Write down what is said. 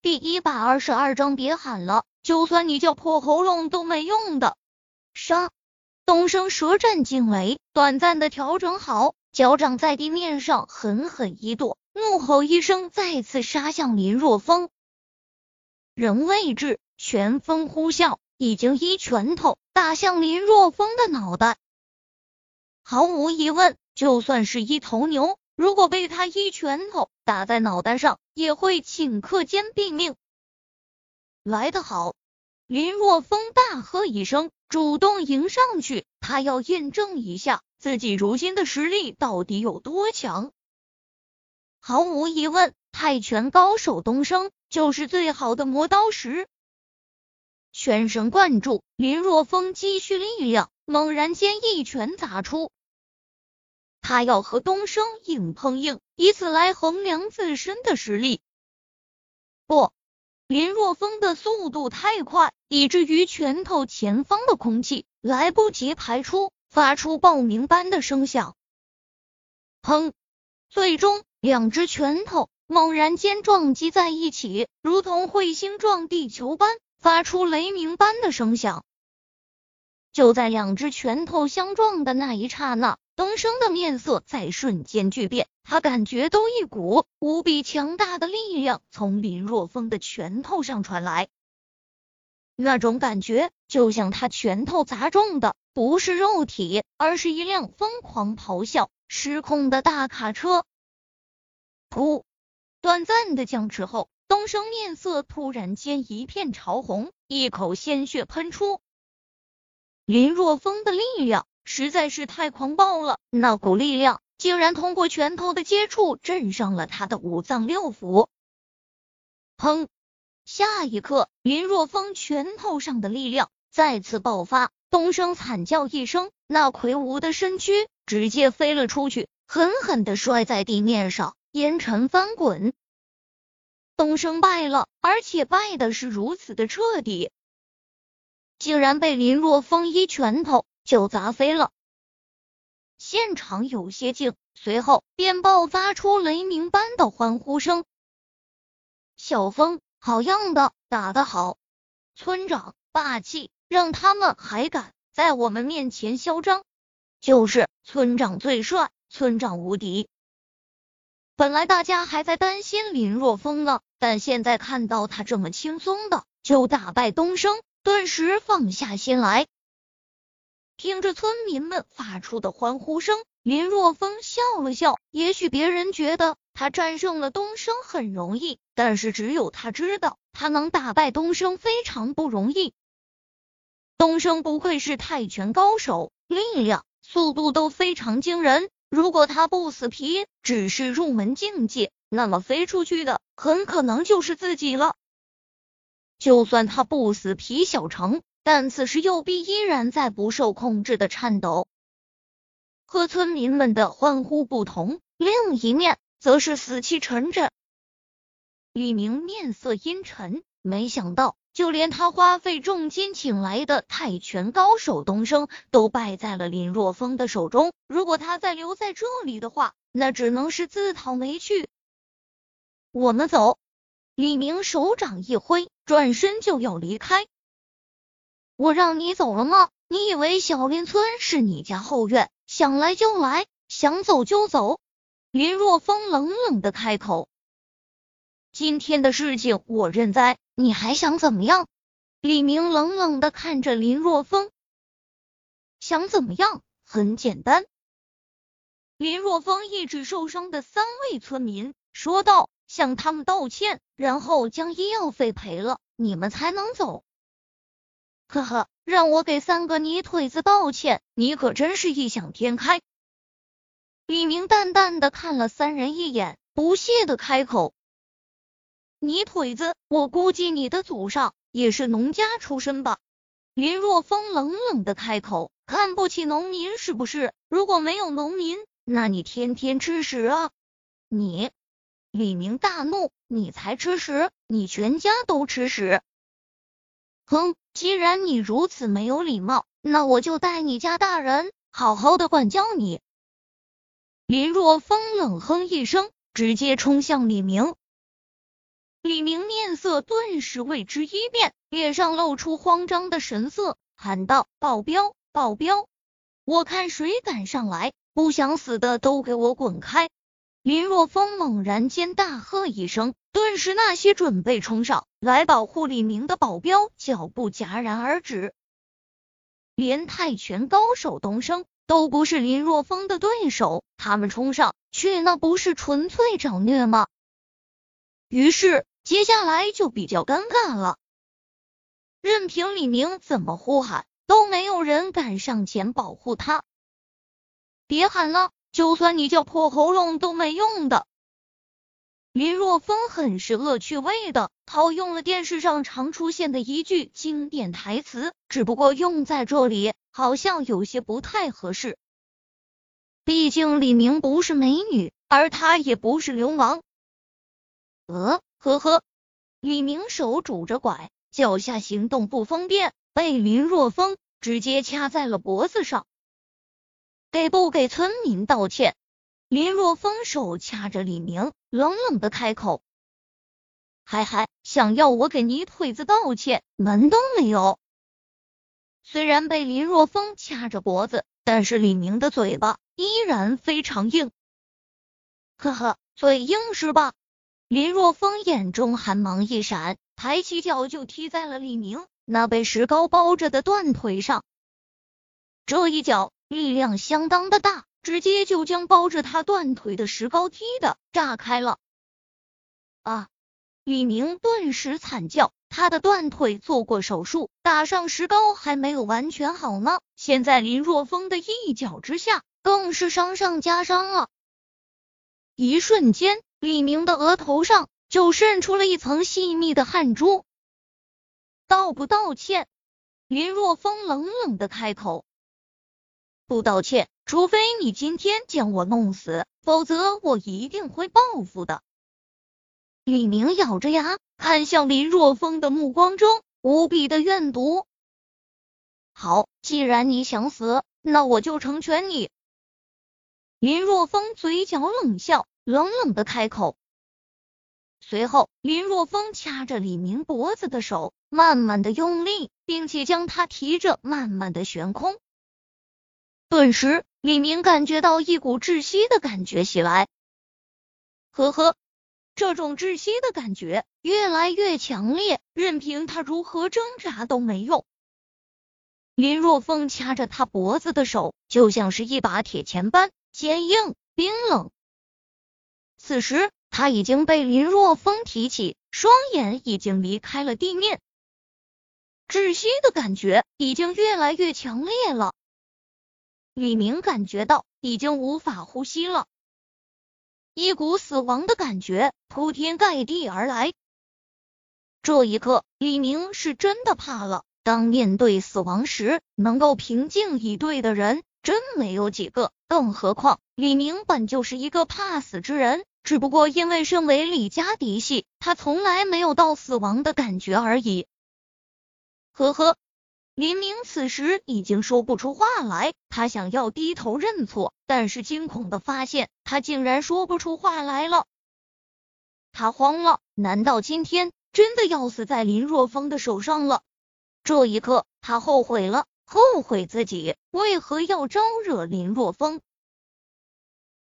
第一百二十二章，别喊了，就算你叫破喉咙都没用的。杀！东升舌战惊雷，短暂的调整好，脚掌在地面上狠狠一跺，怒吼一声，再次杀向林若风。人未至，拳风呼啸，已经一拳头打向林若风的脑袋。毫无疑问，就算是一头牛。如果被他一拳头打在脑袋上，也会顷刻间毙命。来得好！林若风大喝一声，主动迎上去，他要验证一下自己如今的实力到底有多强。毫无疑问，泰拳高手东升就是最好的磨刀石。全神贯注，林若风积蓄力量，猛然间一拳砸出。他要和东升硬碰硬，以此来衡量自身的实力。不，林若风的速度太快，以至于拳头前方的空气来不及排出，发出爆鸣般的声响。砰！最终，两只拳头猛然间撞击在一起，如同彗星撞地球般，发出雷鸣般的声响。就在两只拳头相撞的那一刹那。东升的面色在瞬间巨变，他感觉到一股无比强大的力量从林若风的拳头上传来，那种感觉就像他拳头砸中的不是肉体，而是一辆疯狂咆哮、失控的大卡车。噗！短暂的僵持后，东升面色突然间一片潮红，一口鲜血喷出。林若风的力量。实在是太狂暴了，那股力量竟然通过拳头的接触震上了他的五脏六腑。砰！下一刻，林若风拳头上的力量再次爆发，东升惨叫一声，那魁梧的身躯直接飞了出去，狠狠的摔在地面上，烟尘翻滚。东升败了，而且败的是如此的彻底，竟然被林若风一拳头。就砸飞了，现场有些静，随后便爆发出雷鸣般的欢呼声。小峰，好样的，打得好！村长霸气，让他们还敢在我们面前嚣张。就是村长最帅，村长无敌。本来大家还在担心林若风呢，但现在看到他这么轻松的就打败东升，顿时放下心来。听着村民们发出的欢呼声，林若风笑了笑。也许别人觉得他战胜了东升很容易，但是只有他知道，他能打败东升非常不容易。东升不愧是泰拳高手，力量、速度都非常惊人。如果他不死皮，只是入门境界，那么飞出去的很可能就是自己了。就算他不死皮，小成。但此时右臂依然在不受控制的颤抖。和村民们的欢呼不同，另一面则是死气沉沉。李明面色阴沉，没想到就连他花费重金请来的泰拳高手东升都败在了林若风的手中。如果他再留在这里的话，那只能是自讨没趣。我们走。李明手掌一挥，转身就要离开。我让你走了吗？你以为小林村是你家后院，想来就来，想走就走？林若风冷冷的开口。今天的事情我认栽，你还想怎么样？李明冷冷的看着林若风，想怎么样？很简单。林若风一指受伤的三位村民，说道：“向他们道歉，然后将医药费赔了，你们才能走。”呵呵，让我给三个泥腿子道歉，你可真是异想天开。李明淡淡的看了三人一眼，不屑的开口：“泥腿子，我估计你的祖上也是农家出身吧？”林若风冷冷的开口：“看不起农民是不是？如果没有农民，那你天天吃屎啊！”你，李明大怒：“你才吃屎，你全家都吃屎！”哼。既然你如此没有礼貌，那我就带你家大人好好的管教你。林若风冷哼一声，直接冲向李明。李明面色顿时为之一变，脸上露出慌张的神色，喊道：“保镖，保镖！我看谁敢上来，不想死的都给我滚开！”林若风猛然间大喝一声，顿时那些准备冲上来保护李明的保镖脚步戛然而止。连泰拳高手东升都不是林若风的对手，他们冲上去那不是纯粹找虐吗？于是接下来就比较尴尬了，任凭李明怎么呼喊。都没有人敢上前保护他。别喊了，就算你叫破喉咙都没用的。林若风很是恶趣味的套用了电视上常出现的一句经典台词，只不过用在这里好像有些不太合适。毕竟李明不是美女，而他也不是流氓。呃，呵呵，李明手拄着拐，脚下行动不方便。被林若风直接掐在了脖子上，给不给村民道歉？林若风手掐着李明，冷冷的开口：“嗨嗨，想要我给你腿子道歉，门都没有。”虽然被林若风掐着脖子，但是李明的嘴巴依然非常硬。呵呵，嘴硬是吧？林若风眼中寒芒一闪，抬起脚就踢在了李明。那被石膏包着的断腿上，这一脚力量相当的大，直接就将包着他断腿的石膏踢的炸开了。啊！李明顿时惨叫，他的断腿做过手术，打上石膏还没有完全好呢，现在林若风的一脚之下，更是伤上加伤了。一瞬间，李明的额头上就渗出了一层细密的汗珠。道不道歉？林若风冷冷的开口：“不道歉，除非你今天将我弄死，否则我一定会报复的。”李明咬着牙看向林若风的目光中无比的怨毒。好，既然你想死，那我就成全你。林若风嘴角冷笑，冷冷的开口。随后，林若风掐着李明脖子的手慢慢的用力，并且将他提着慢慢的悬空。顿时，李明感觉到一股窒息的感觉袭来。呵呵，这种窒息的感觉越来越强烈，任凭他如何挣扎都没用。林若风掐着他脖子的手就像是一把铁钳般坚硬冰冷。此时。他已经被林若风提起，双眼已经离开了地面，窒息的感觉已经越来越强烈了。李明感觉到已经无法呼吸了，一股死亡的感觉铺天盖地而来。这一刻，李明是真的怕了。当面对死亡时，能够平静以对的人真没有几个，更何况李明本就是一个怕死之人。只不过因为身为李家嫡系，他从来没有到死亡的感觉而已。呵呵，林明此时已经说不出话来，他想要低头认错，但是惊恐的发现他竟然说不出话来了。他慌了，难道今天真的要死在林若风的手上了？这一刻，他后悔了，后悔自己为何要招惹林若风。